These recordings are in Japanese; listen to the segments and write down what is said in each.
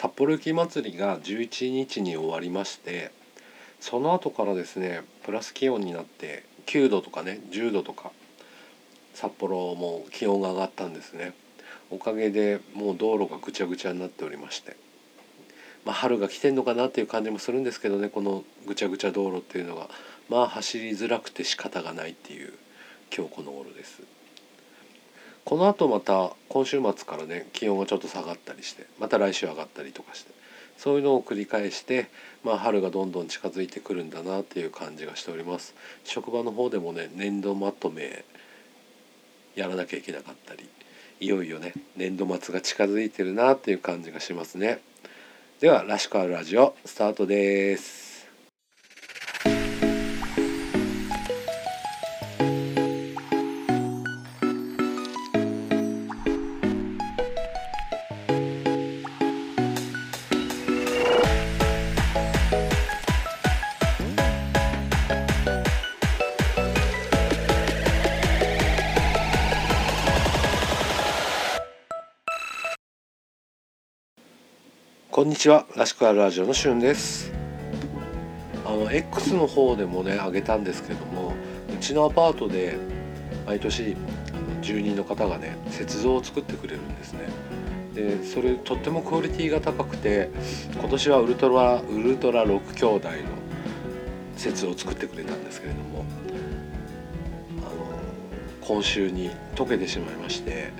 札幌雪まつりが11日に終わりましてその後からですねプラス気温になって9度とかね10度とか札幌も気温が上がったんですね。おかげでもう道路がぐちゃぐちゃになっておりましてまあ、春が来てんのかなっていう感じもするんですけどねこのぐちゃぐちゃ道路っていうのが。まあ走りづらくて仕方がないっていう今日この頃です。この後また今週末からね気温がちょっと下がったりしてまた来週上がったりとかしてそういうのを繰り返してまあ春がどんどん近づいてくるんだなっていう感じがしております。職場の方でもね年度まとめやらなきゃいけなかったりいよいよね年度末が近づいてるなっていう感じがしますね。ではらしくあるラジオスタートです。こんにちは。らしくあるラジオのしゅんです。あの X の方でもねあげたんですけどもうちのアパートで毎年住人の方がね雪像を作ってくれるんですね。でそれとってもクオリティが高くて今年はウルトラウルトラ6兄弟の雪を作ってくれたんですけれどもあの今週に溶けてしまいまして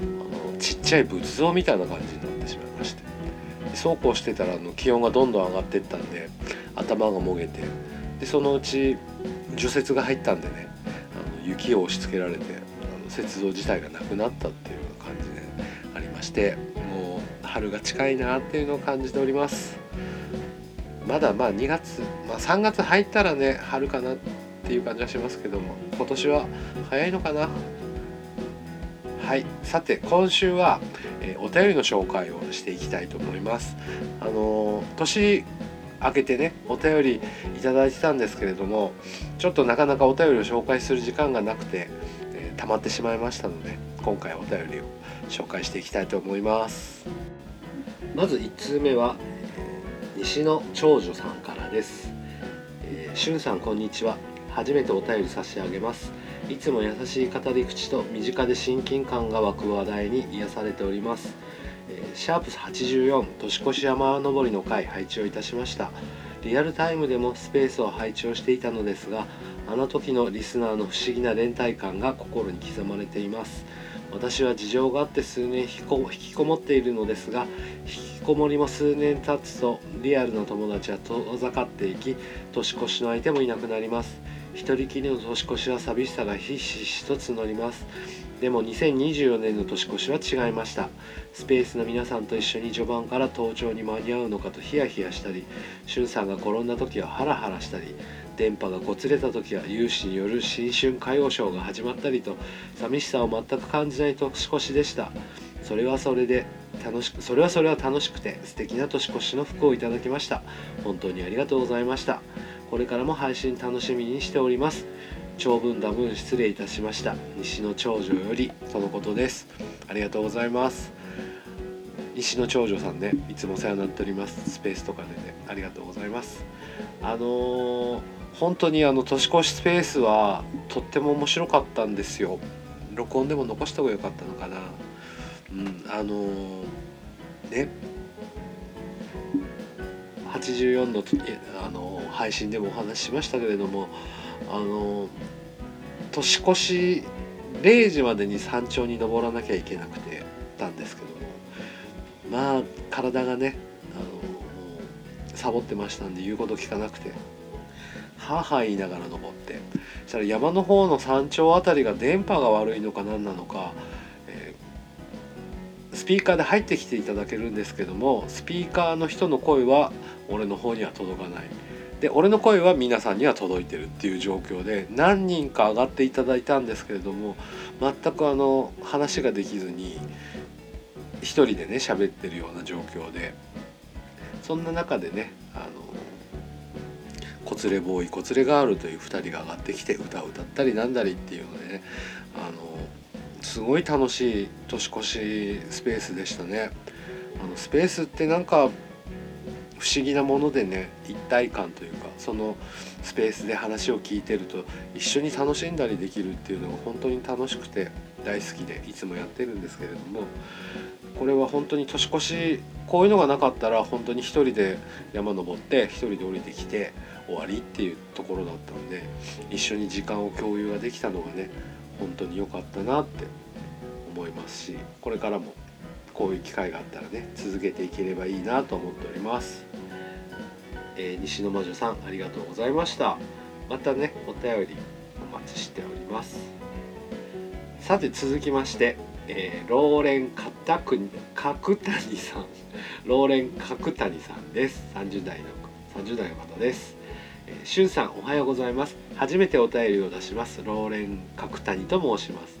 あのちっちゃい仏像みたいな感じにそうこうしてたらあの気温がどんどん上がっていったんで頭がもげて。でそのうち除雪が入ったんでねあの雪を押し付けられてあの雪像自体がなくなったっていう感じでありましてもう春が近いなっていうのを感じております。まだまあ2月、まあ、3月入ったらね春かなっていう感じはしますけども今年は早いのかな。はい。さて今週は、えー、お便りの紹介をしていきたいと思います。あのー、年明けてねお便りいただいてたんですけれどもちょっとなかなかお便りを紹介する時間がなくて、えー、溜まってしまいましたので今回お便りを紹介していきたいと思います。まず1通目は、え西の長女さんからです、えー、しゅんさんこんにちは。初めてお便り差し上げます。いつも優しい語り口と身近で親近感が湧く話題に癒されております、えー、シャープ84年越し山登りの回配置をいたしました。リアルタイムでもスペースを配置をしていたのですがあの時のリスナーの不思議な連帯感が心に刻まれています。私は事情があって数年引きこもっているのですが引きこもりも数年経つとリアルな友達は遠ざかっていき年越しの相手もいなくなります。一人きりの年越しは寂しさがひしひしと募ります。でも2024年の年越しは違いました。スペースの皆さんと一緒に序盤から登頂に間に合うのかとヒヤヒヤしたりしゅんさんが転んだ時はハラハラしたり電波がこつれた時は有志による新春歌謡ショーが始まったりと寂しさを全く感じない年越しでした。それはそれで楽しくそれはそれは楽しくて素敵な年越しの服をいただきました。本当にありがとうございました。これからも配信楽しみにしております。長文多文失礼いたしました。西の長女よりとのことです。ありがとうございます。西の長女さんねいつもお世話になっております。スペースとかでねありがとうございます。あのー、本当にあの年越しスペースはとっても面白かったんですよ。録音でも残した方が良かったのかな。うんあのー、ね。84のあの配信でもお話ししましたけれどもあの年越し0時までに山頂に登らなきゃいけなくてたんですけどもまあ体がねあのサボってましたんで言うこと聞かなくてはは言いながら登ってそしたら山の方の山頂あたりが電波が悪いのか何なのかえスピーカーで入ってきていただけるんですけどもスピーカーの人の声は俺の方には届かない。で俺の声は皆さんには届いてるっていう状況で何人か上がっていただいたんですけれども全くあの話ができずに一人でね喋ってるような状況でそんな中でねあのこつれボーイこつれガールという2人が上がってきて歌を歌ったりなんだりっていうのでねあのすごい楽しい年越しスペースでしたね。あのスペースってなんか不思議なものでね一体感というかそのスペースで話を聞いてると一緒に楽しんだりできるっていうのが本当に楽しくて大好きでいつもやってるんですけれどもこれは本当に年越しこういうのがなかったら本当に一人で山登って一人で降りてきて終わりっていうところだったので一緒に時間を共有ができたのがね本当に良かったなって思いますしこれからもこういう機会があったらね続けていければいいなと思っております。えー、西の魔女さんありがとうございました。またねお便りお待ちしております。さて続きまして、えー、ローレン角谷さん。ローレン角谷さんです。30代の30代の方です。しゅんさんおはようございます。初めてお便りを出します。ローレン角谷と申します。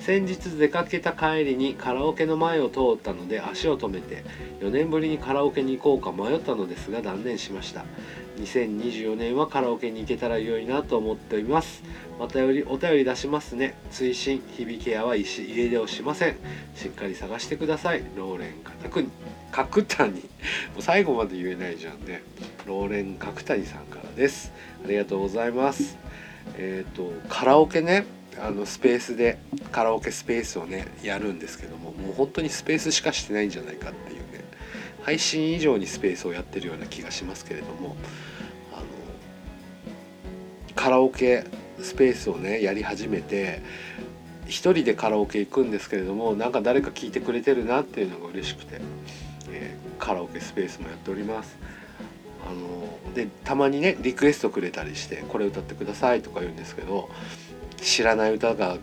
先日出かけた帰りにカラオケの前を通ったので足を止めて4年ぶりにカラオケに行こうか迷ったのですが断念しました。2024年はカラオケに行けたら良いなと思っております。またよりお便り出しますね。追伸響け屋は石家出をしません。しっかり探してください。ローレン角に角谷。もう最後まで言えないじゃんね。ローレン角谷さんからです。ありがとうございます。えっ、ー、とカラオケね。あのスペースでカラオケスペースをねやるんですけどももう本当にスペースしかしてないんじゃないかっていうね配信以上にスペースをやってるような気がしますけれどもあのカラオケスペースをねやり始めて一人でカラオケ行くんですけれどもなんか誰か聞いてくれてるなっていうのが嬉しくて、えー、カラオケスペースもやっております。あのでたまにねリクエストくれたりして「これ歌ってください」とか言うんですけど知らない歌が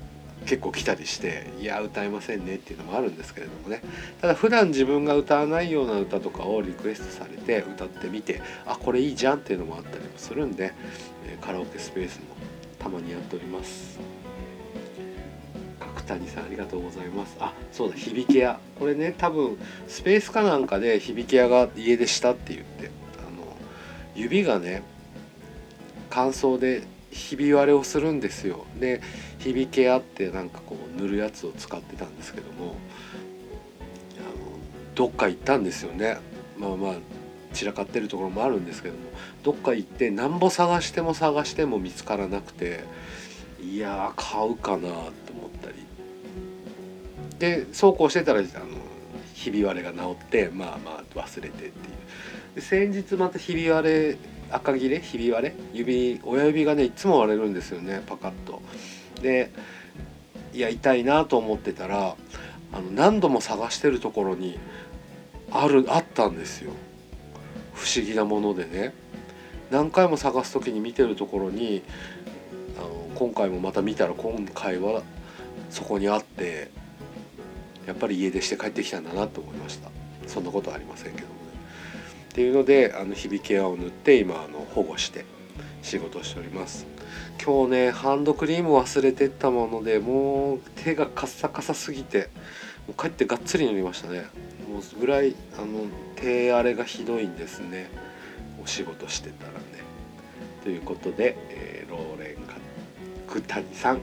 結構来たりしていや歌えませんねっていうのもあるんですけれどもね。ただ普段自分が歌わないような歌とかをリクエストされて歌ってみてあこれいいじゃんっていうのもあったりもするんでカラオケスペースもたまにやっております。角谷さんありがとうございます。あそうだ響き屋。これね多分スペースかなんかで響き屋が家出したって言ってあの指がね乾燥でひび割れをするんですよ。で響けあってなんかこう塗るやつを使ってたんですけどもあのどっか行ったんですよね。まあまあ散らかってるところもあるんですけどもどっか行ってなんぼ探しても探しても見つからなくていや買うかなと思ったり。でそうこうしてたらあのひび割れが治ってまあまあ忘れてっていう。で先日またひび割れ赤切れ？ひび割れ？指親指がねいつも割れるんですよねパカッと。でいや痛いなと思ってたらあの何度も探してるところにあるあったんですよ。不思議なものでね。何回も探す時に見てるところにあの今回もまた見たら今回はそこにあってやっぱり家出して帰ってきたんだなと思いました。そんなことはありませんけど。っていうのであの響き屋を塗って今あの保護して仕事しております。今日ねハンドクリーム忘れてったものでもう手がカッサカサすぎてもう帰ってがっつり塗りましたね。もうぐらいあの手荒れがひどいんですね。お仕事してたらね。ということで、えー、ローレンク谷さん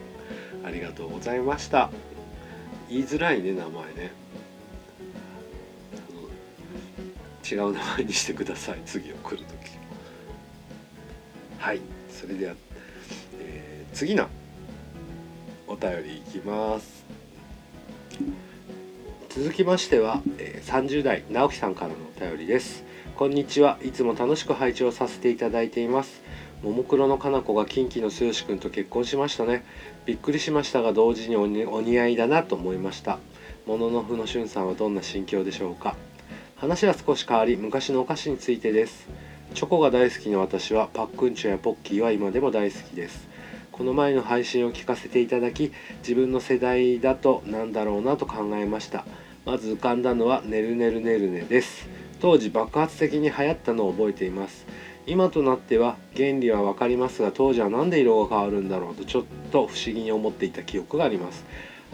ありがとうございました。言いづらいね名前ね。違う名前にしてください。次を来る時。はいそれでは、えー、次のお便りいきます。続きましては、えー、30代直樹さんからのお便りです。こんにちは。いつも楽しく拝聴させていただいています。ももクロのかな子が近畿の剛君と結婚しましたね。びっくりしましたが同時にお似合いだなと思いました。もののふのしゅんさんはどんな心境でしょうか。話は少し変わり昔のお菓子についてです。チョコが大好きな私はパックンチョやポッキーは今でも大好きです。この前の配信を聞かせていただき自分の世代だと何だろうなと考えました。まず浮かんだのは「ねるねるねるね」です。当時爆発的に流行ったのを覚えています。今となっては原理は分かりますが当時は何で色が変わるんだろうとちょっと不思議に思っていた記憶があります。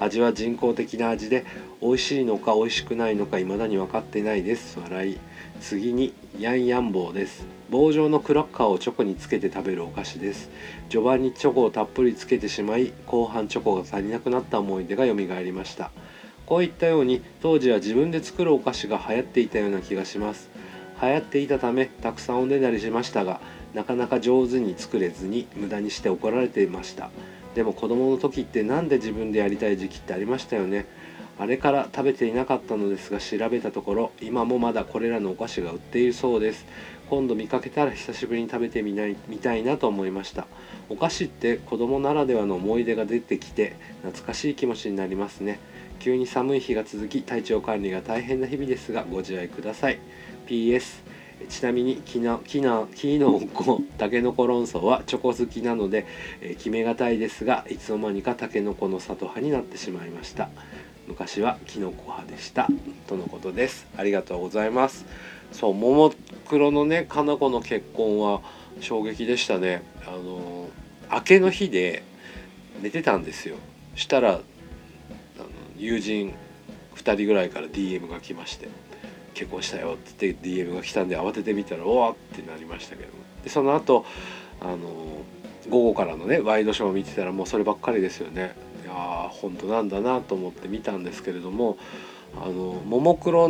味は人工的な味で美味しいのか美味しくないのか未だに分かってないです。笑い。次にヤンヤン棒です。棒状のクラッカーをチョコにつけて食べるお菓子です。序盤にチョコをたっぷりつけてしまい後半チョコが足りなくなった思い出が蘇りました。こういったように当時は自分で作るお菓子が流行っていたような気がします。流行っていたためたくさんおねだりしましたがなかなか上手に作れずに無駄にして怒られていました。でも子供の時って何で自分でやりたい時期ってありましたよね？あれから食べていなかったのですが調べたところ今もまだこれらのお菓子が売っているそうです。今度見かけたら久しぶりに食べてみないみたいなと思いました。お菓子って子供ならではの思い出が出てきて懐かしい気持ちになりますね。急に寒い日が続き体調管理が大変な日々ですがご自愛ください。PS ちなみにきなきなきのこたけのこ論争はチョコ好きなので、えー、決めがたいですがいつの間にかたけのこの里派になってしまいました。昔はきのこ派でした。とのことです。ありがとうございます。そうももクロのねかな子の結婚は衝撃でしたね。あの明けの日で寝てたんですよ。したらあの友人2人ぐらいから DM が来まして「結婚したよ」って言って DM が来たんで慌ててみたら「おわ!」ってなりましたけどでその後あの午後からのねワイドショーを見てたらもうそればっかりですよねいや本当なんだなと思って見たんですけれどもあのももクロ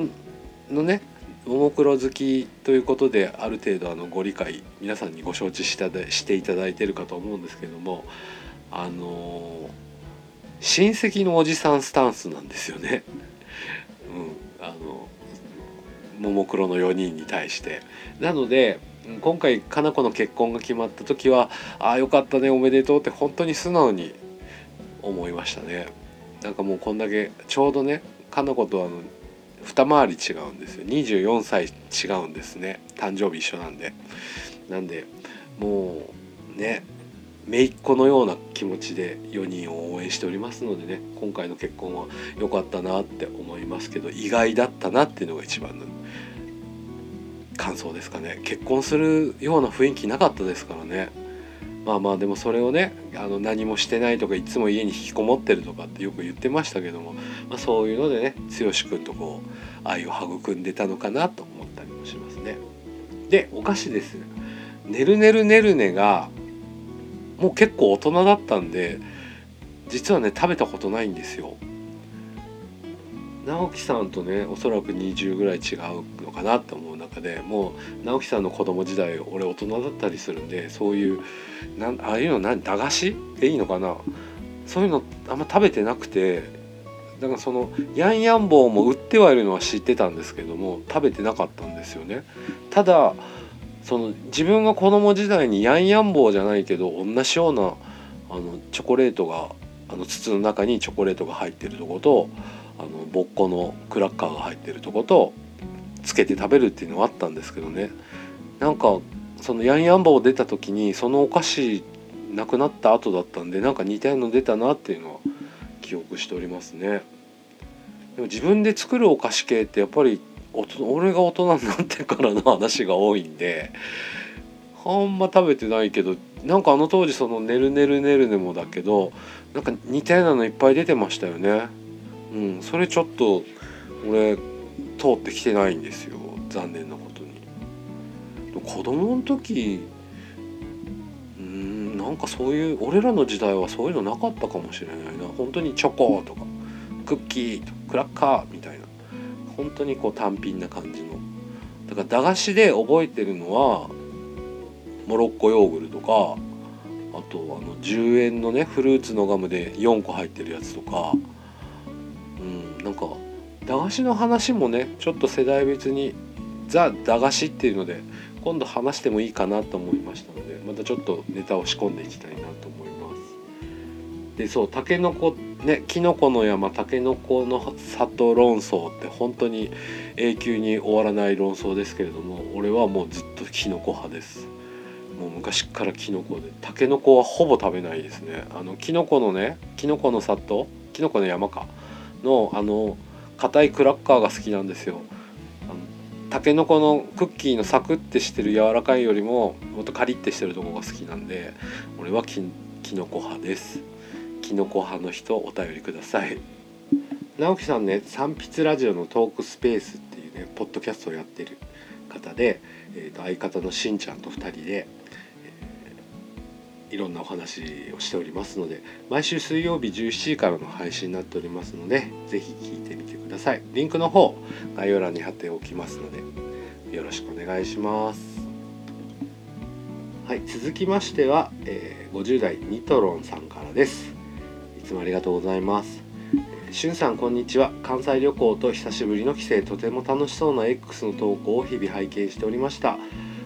のねももクロ好きということである程度あのご理解皆さんにご承知したしていただいてるかと思うんですけどもあの親戚のおじさんスタンスなんですよね。うん、あのももクロの4人に対して。なので今回かな子の結婚が決まった時は「ああよかったねおめでとう」って本当に素直に思いましたね。なんかもうこんだけちょうどねかな子とあの二回り違うんですよ。24歳違うんですね。誕生日一緒なんで。なんでもうね姪っ子のような気持ちで4人を応援しておりますのでね今回の結婚は良かったなって思いますけど意外だったなっていうのが一番の感想ですかね結婚するような雰囲気なかったですからねまあまあでもそれをねあの何もしてないとかいつも家に引きこもってるとかってよく言ってましたけども、まあ、そういうのでね剛君とこう愛を育んでたのかなと思ったりもしますね。でお菓子です。ねるねるねるねがもう結構大人だったんで実はね食べたことないんですよ。直樹さんとねおそらく20ぐらい違うのかなって思う中でもう直樹さんの子供時代俺大人だったりするんでそういうなああいうの何駄菓子でいいのかな？そういうのあんま食べてなくてだからそのヤンヤン棒も売ってはいるのは知ってたんですけども食べてなかったんですよね。ただその自分が子供時代にヤンヤン棒じゃないけど同じようなあのチョコレートがあの筒の中にチョコレートが入ってるとことあのぼっこのクラッカーが入ってるとことつけて食べるっていうのはあったんですけどねなんかそのヤンヤン棒出た時にそのお菓子なくなった後だったんでなんか似たようなの出たなっていうのは記憶しておりますね。でも自分で作るお菓子系ってやっぱり俺が大人になってからの話が多いんであんま食べてないけどなんかあの当時その「ねるねるねるね」もだけどなんか似たようなのいっぱい出てましたよね。うん、それちょっと俺通ってきてないんですよ残念なことに。子供の時うんなんかそういう俺らの時代はそういうのなかったかもしれないな本当にチョコとかクッキーとクラッカーみたいな本当にこう単品な感じのだから駄菓子で覚えてるのはモロッコヨーグルとかあとあの10円のねフルーツのガムで4個入ってるやつとかうんなんか駄菓子の話もねちょっと世代別にザ・駄菓子っていうので今度話してもいいかなと思いましたのでまたちょっとネタを仕込んでいきたいなと思います。でそうたけのねきのこの山たけのこの里論争って本当に永久に終わらない論争ですけれども俺はもうずっときのこ派です。もう昔からきのこでたけのこはほぼ食べないですね。あのきのこのねきのこの里きのこの山かのあの硬いクラッカーが好きなんですよ。たけのこのクッキーのサクってしてる柔らかいよりももっとカリッてしてるとこが好きなんで俺はききのこ派ですきのこ派の人お便りください直樹さんね三筆ラジオのトークスペースっていうねポッドキャストをやってる方で、えー、と相方のしんちゃんと2人で、えいろんなお話をしておりますので毎週水曜日17時からの配信になっておりますので是非聞いてみてくださいリンクの方概要欄に貼っておきますのでよろしくお願いしますはい続きましては、えー、50代ニトロンさんからですつもありがとうございます。しゅんさんこんにちは。関西旅行と久しぶりの帰省とても楽しそうな X の投稿を日々拝見しておりました。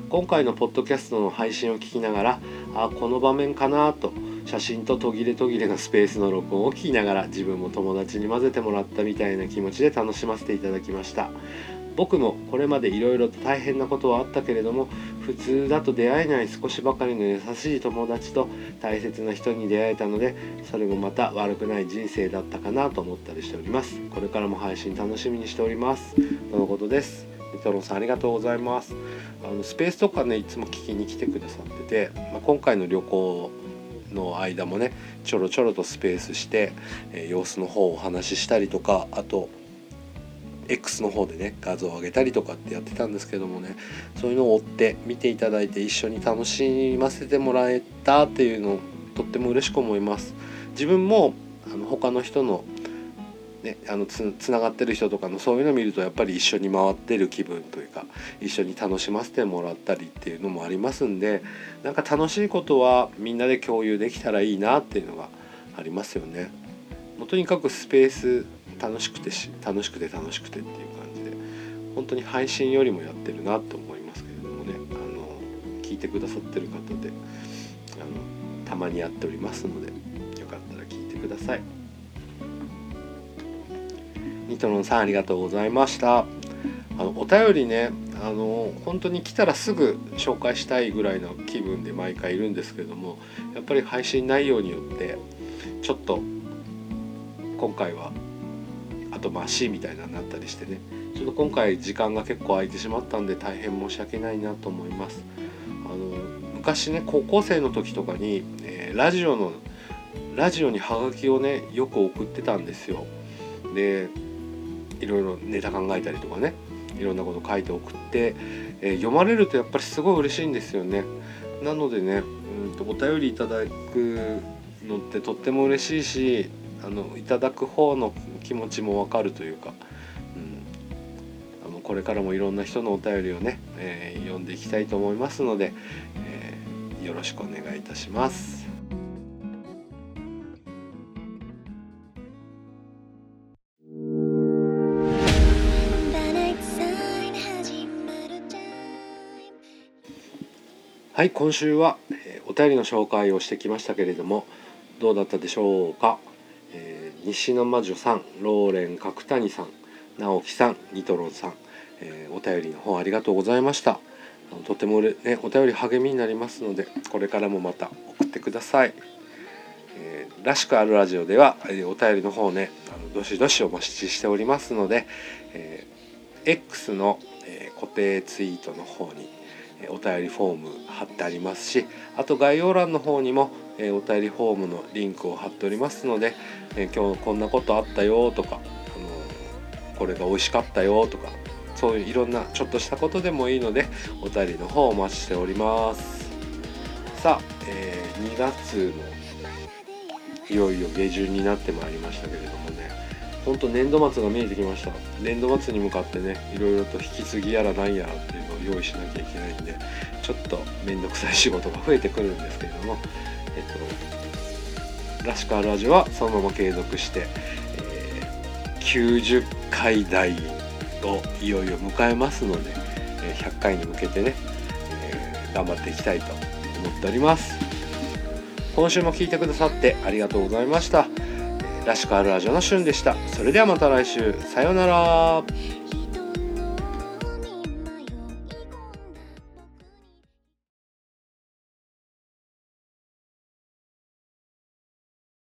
今回のポッドキャストの配信を聞きながらあこの場面かなと写真と途切れ途切れのスペースの録音を聞きながら自分も友達に混ぜてもらったみたいな気持ちで楽しませていただきました。僕もこれまでいろいろと大変なことはあったけれども普通だと出会えない少しばかりの優しい友達と大切な人に出会えたのでそれもまた悪くない人生だったかなと思ったりしております。これからも配信楽しみにしております。とのことです。みとろさんありがとうございます。あのスペースとかねいつも聞きに来てくださってて、まあ、今回の旅行の間もねちょろちょろとスペースして、えー、様子の方をお話ししたりとかあと X の方でね画像を上げたりとかってやってたんですけどもねそういうのを追って見ていただいて一緒に楽しませてもらえたっていうのをとっても嬉しく思います自分もあの他の人のね、あのつつながってる人とかのそういうのを見るとやっぱり一緒に回ってる気分というか一緒に楽しませてもらったりっていうのもありますんでなんか楽しいことはみんなで共有できたらいいなっていうのがありますよね。もとにかくスペース楽しくてし楽しくて楽しくてっていう感じで本当に配信よりもやってるなと思いますけれどもねあの聞いてくださってる方であのたまにやっておりますのでよかったら聞いてください。ニトロンさんありがとうございました。あのお便りねあの本当に来たらすぐ紹介したいぐらいの気分で毎回いるんですけれどもやっぱり配信内容によってちょっと今回はあとまあ C みたいなのになったりしてね。ちょっと今回時間が結構空いてしまったんで大変申し訳ないなと思います。あの昔ね高校生の時とかに、えー、ラジオのラジオにハガキをねよく送ってたんですよ。でいろいろネタ考えたりとかねいろんなこと書いて送って、えー、読まれるとやっぱりすごい嬉しいんですよね。なのでねうんとお便りいただくのってとっても嬉しいしあのいただく方の気持ちもわかるというか、うん、あのこれからもいろんな人のお便りをね、えー、読んでいきたいと思いますので、えー、よろしくお願いいたします。はい今週は、えー、お便りの紹介をしてきましたけれどもどうだったでしょうか？西の魔女さんローレン角谷さん直樹さんニトロンさん、えー、お便りの方ありがとうございました。とてもねお便り励みになりますのでこれからもまた送ってください、えー、らしくあるラジオでは、えー、お便りの方ねあのどしどしお待ちしておりますので、えー、X の、え固定ツイートの方にお便りフォーム貼ってありますしあと概要欄の方にもえお便りフォームのリンクを貼っておりますので、え今日こんなことあったよとか、あのこれが美味しかったよとかそういういろんなちょっとしたことでもいいのでお便りの方お待ちしております。さあ、えー、2月のいよいよ下旬になってまいりましたけれどもね。ほんと年度末が見えてきました。年度末に向かってねいろいろと引き継ぎやらなんやらっていうのを用意しなきゃいけないんでちょっと面倒くさい仕事が増えてくるんですけれどもえっと、らしくある味はそのまま継続して、えー、90回台をいよいよ迎えますので、え、100回に向けてね、えー、頑張っていきたいと思っております。今週も聞いてくださってありがとうございました、らしくあるラジオのしゅんでした。それではまた来週。さようなら。